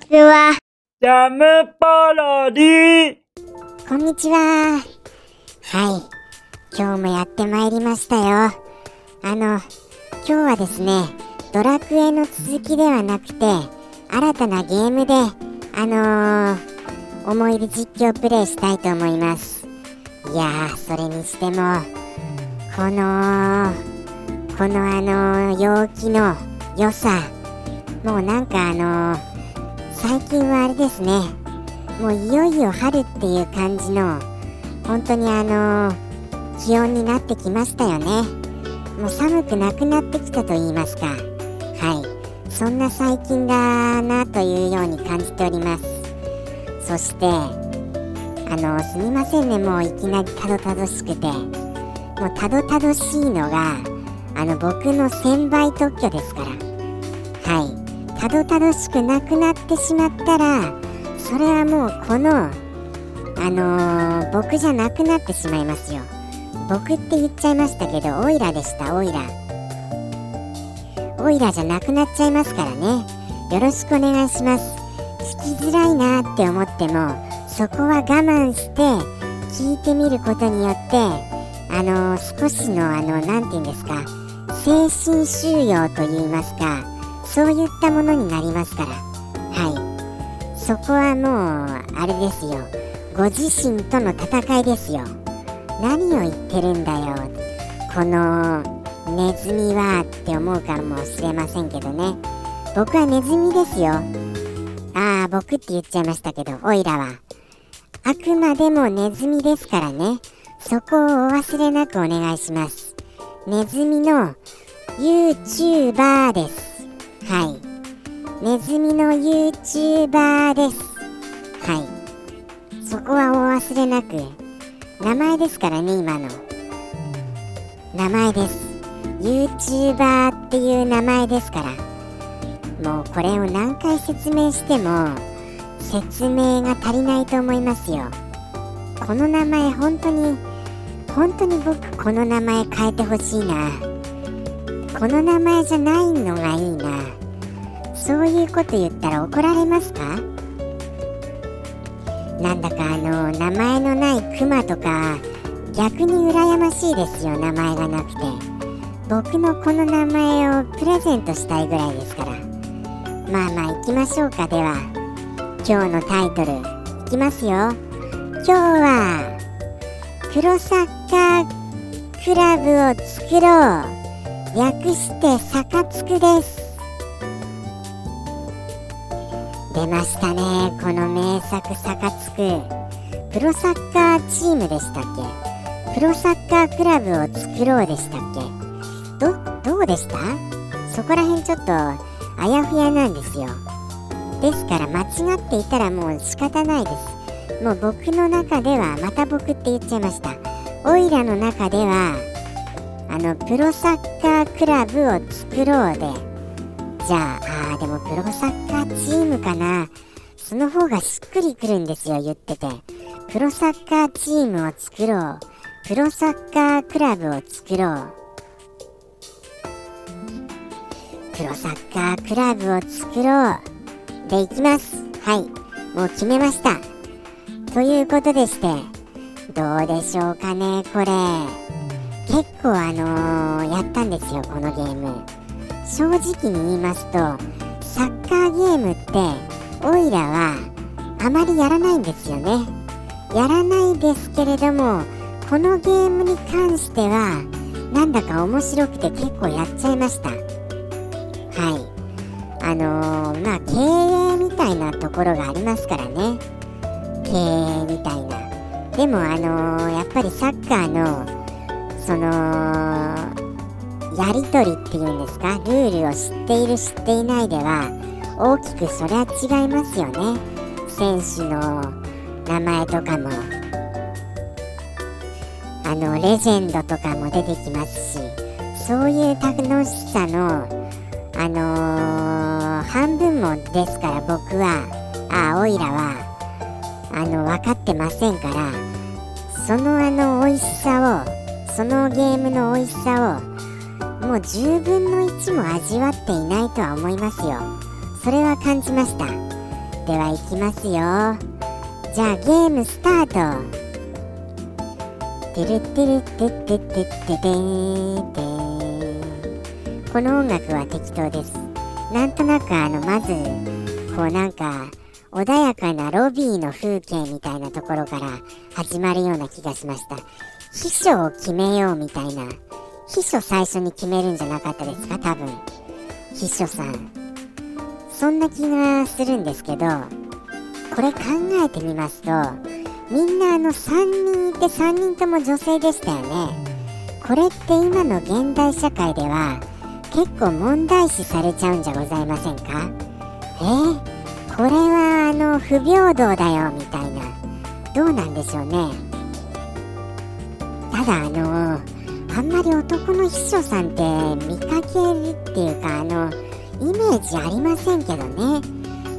ちは。ジャムパロディこんにちは。はい。今日もやってまいりましたよ。あの、今日はですね、ドラクエの続きではなくて、新たなゲームで、あのー、思い出実況プレイしたいと思います。いやー、それにしても、この、このあのー、陽気の良さ、もうなんかあのー、最近はあれですね、もういよいよ春っていう感じの本当にあの気温になってきましたよね。もう寒くなくなってきたと言いますか。はい。そんな最近だなというように感じております。そしてあのすみませんね。もういきなりたどたどしくて。もうたどたどしいのがあの僕の1000倍特許ですから。たどたどしくなくなってしまったらそれはもうこのあのー、僕じゃなくなってしまいますよ。僕って言っちゃいましたけどオイラでしたオイラオイラじゃなくなっちゃいますからね。よろしくお願いします。聞きづらいなって思ってもそこは我慢して聞いてみることによってあのー、少しのあの何て言うんですか精神収容といいますかそういったものになりますから。はい。そこはもうあれですよ。ご自身との戦いですよ。何を言ってるんだよ。このネズミはって思うかもしれませんけどね。僕はネズミですよ。ああ僕って言っちゃいましたけどオイラは。あくまでもネズミですからね。そこをお忘れなくお願いします。ネズミの YouTuber です。はい。ネズミの YouTuber です。はい。そこはお忘れなく。名前ですからね今の。名前です。YouTuber っていう名前ですから。もうこれを何回説明しても説明が足りないと思いますよ。この名前本当に本当に僕この名前変えてほしいな。この名前じゃないのがいい。こと言ったら怒られますか？なんだかあの名前のないクマとか逆に羨ましいですよ名前がなくて。僕のこの名前をプレゼントしたいぐらいですから。まあまあ行きましょうかでは。今日のタイトルいきますよ。今日はプロサッカークラブを作ろう。略してサカツクです。出ましたね。この名作サカツク。プロサッカーチームでしたっけ？プロサッカークラブを作ろうでしたっけ？どどうでした？そこら辺ちょっとあやふやなんですよ。ですから間違っていたらもう仕方ないです。もう僕の中ではまた僕って言っちゃいました。オイラの中ではあのプロサッカークラブを作ろうで。じゃああプロサッカーチームかな。その方がしっくりくるんですよ言ってて。プロサッカーチームを作ろう。プロサッカークラブを作ろう。プロサッカークラブを作ろう。でいきます。はい。もう決めました。ということでしてどうでしょうかねこれ。結構あのー、やったんですよこのゲーム。正直に言いますとサッカーゲームってオイラはあまりやらないんですよね。やらないですけれどもこのゲームに関してはなんだか面白くて結構やっちゃいました。はい。あのー、まあ経営みたいなところがありますからね。経営みたいな。でもあのー、やっぱりサッカーのそのやり取りっていうんですか？ルールを知っている知っていないでは大きくそれは違いますよね。選手の名前とかもあのレジェンドとかも出てきますしそういう楽しさのあのー、半分もですから僕はあオイラはあの分かってませんからそのあの美味しさをそのゲームの美味しさをもう10分の1も味わっていないとは思いますよ。それは感じました。ではいきますよ。じゃあゲームスタート。てるてるてっててっててーこの音楽は適当です。なんとなくあのまずこうなんか穏やかなロビーの風景みたいなところから始まるような気がしました。秘書を決めようみたいな。秘書最初に決めるんじゃなかったですか？多分。秘書さん。そんな気がするんですけどこれ考えてみますとみんなあの3人いて3人とも女性でしたよね。これって今の現代社会では結構問題視されちゃうんじゃございませんか？え？ー、これはあの不平等だよみたいな。どうなんでしょうね。ただあのあんまり男の秘書さんって見かけるっていうかあのイメージありませんけどね。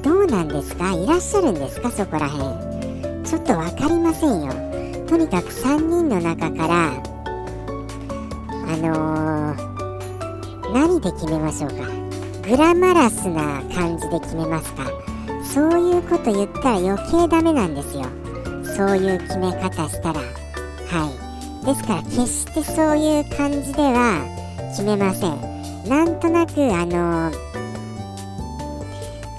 どうなんですか？いらっしゃるんですか？そこらへんちょっと分かりませんよ。とにかく3人の中からあのー、何で決めましょうか？グラマラスな感じで決めますか？そういうこと言ったら余計ダメなんですよ。そういう決め方したら。ですから決してそういう感じでは決めません。なんとなくあの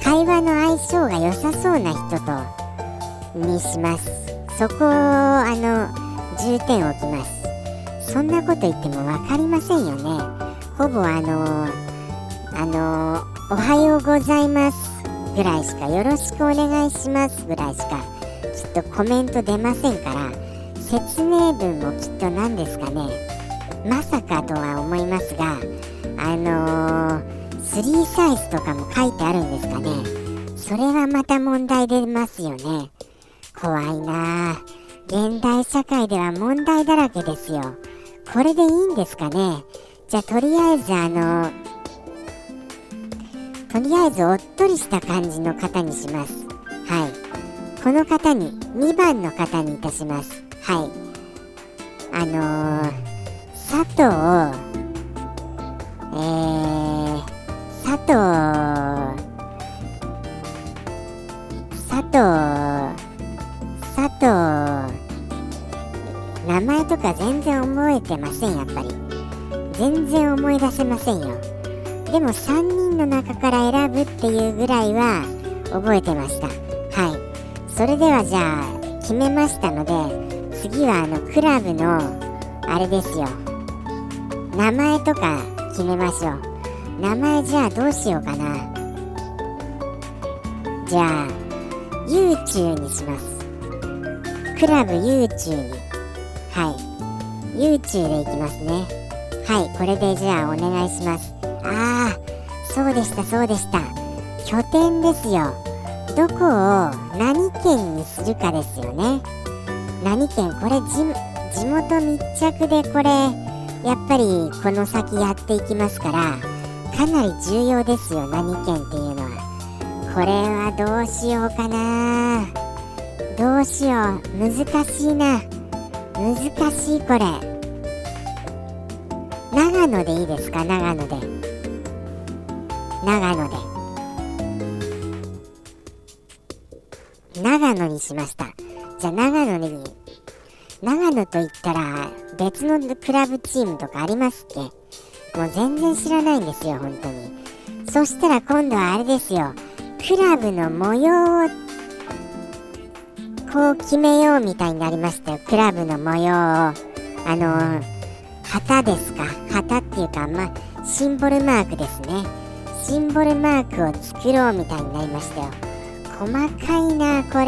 会話の相性が良さそうな人とにします。そこをあの重点を置きます。そんなこと言っても分かりませんよね。ほぼあのあのおはようございます。ぐらいしかよろしくお願いします。ぐらいしかきっとコメント出ませんから説明文もきっと何ですかね。まさかとは思いますがあのー3サイズとかも書いてあるんですかね。それはまた問題出ますよね。怖いな現代社会では問題だらけですよ。これでいいんですかね。じゃあとりあえずあのとりあえずおっとりした感じの方にします。はい。この方に2番の方にいたします。はい。あのー、佐藤えー、佐藤佐藤佐藤名前とか全然覚えてませんやっぱり。全然思い出せませんよ。でも3人の中から選ぶっていうぐらいは覚えてました。はい。それではじゃあ決めましたので次はあのクラブのあれですよ。名前とか決めましょう。名前じゃあどうしようかな。じゃあ U 中にします。クラブ U 中に。はい。U 中でいきますね。はい。これでじゃあお願いします。ああそうでしたそうでした。拠点ですよ。どこを何県にするかですよね。何県？これ地地元密着でこれやっぱりこの先やっていきますからかなり重要ですよ何県っていうのは。これはどうしようかな。どうしよう。難しいな。難しいこれ。長野でいいですか？長野で。長野で。長野にしました。じゃあ長野に長野と言ったら別のクラブチームとかありますっけ？もう全然知らないんですよ本当に。そしたら今度はあれですよ。クラブの模様をこう決めようみたいになりましたよ。クラブの模様を。あの旗ですか？旗っていうかまあシンボルマークですね。シンボルマークを作ろうみたいになりましたよ。細かいなこれ。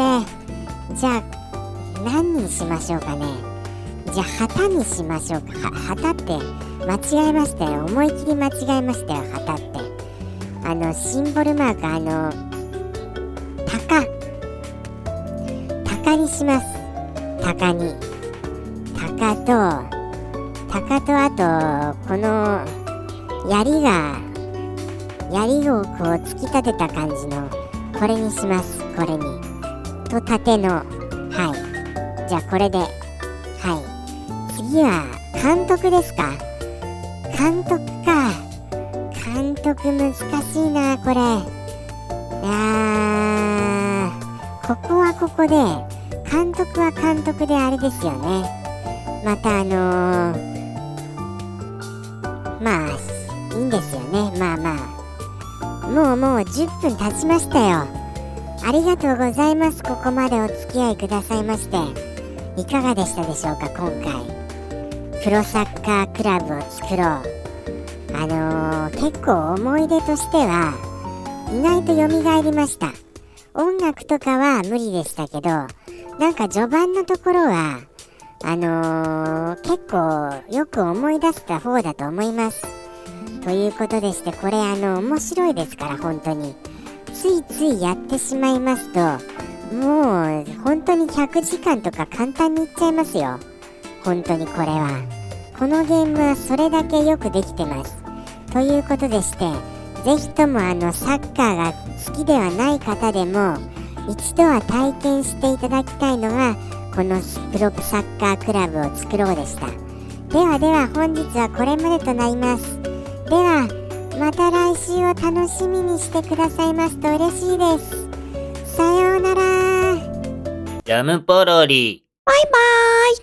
じゃあ何にしましょうかね？じゃあ旗にしましょうか。旗って間違えましたよ。思い切り間違えましたよ。旗って。あのシンボルマークあの鷹。鷹にします。鷹に。鷹と鷹とあとこの槍が槍をこう突き立てた感じのこれにします。これに。と縦の。じゃあこれで。はい。次は監督ですか。監督か。監督難しいなこれ。いやここはここで監督は監督であれですよね。またあのー、まあいいんですよね。まあまあ。もうもう10分経ちましたよ。ありがとうございます。ここまでお付き合いくださいまして。いかがでしたでしょうか今回。プロサッカークラブを作ろう。あのー、結構思い出としては意外と蘇りました。音楽とかは無理でしたけどなんか序盤のところはあのー、結構よく思い出した方だと思います。ということでしてこれあの面白いですから本当に。ついついやってしまいますともう本当に100時間とか簡単にいっちゃいますよ。本当にこれは。このゲームはそれだけよくできてます。ということでしてぜひともあのサッカーが好きではない方でも一度は体験していただきたいのがこのプロサッカークラブを作ろうでした。ではでは本日はこれまでとなります。ではまた来週を楽しみにしてくださいますと嬉しいです。さようなら。ジャムポロリ。バイバーイ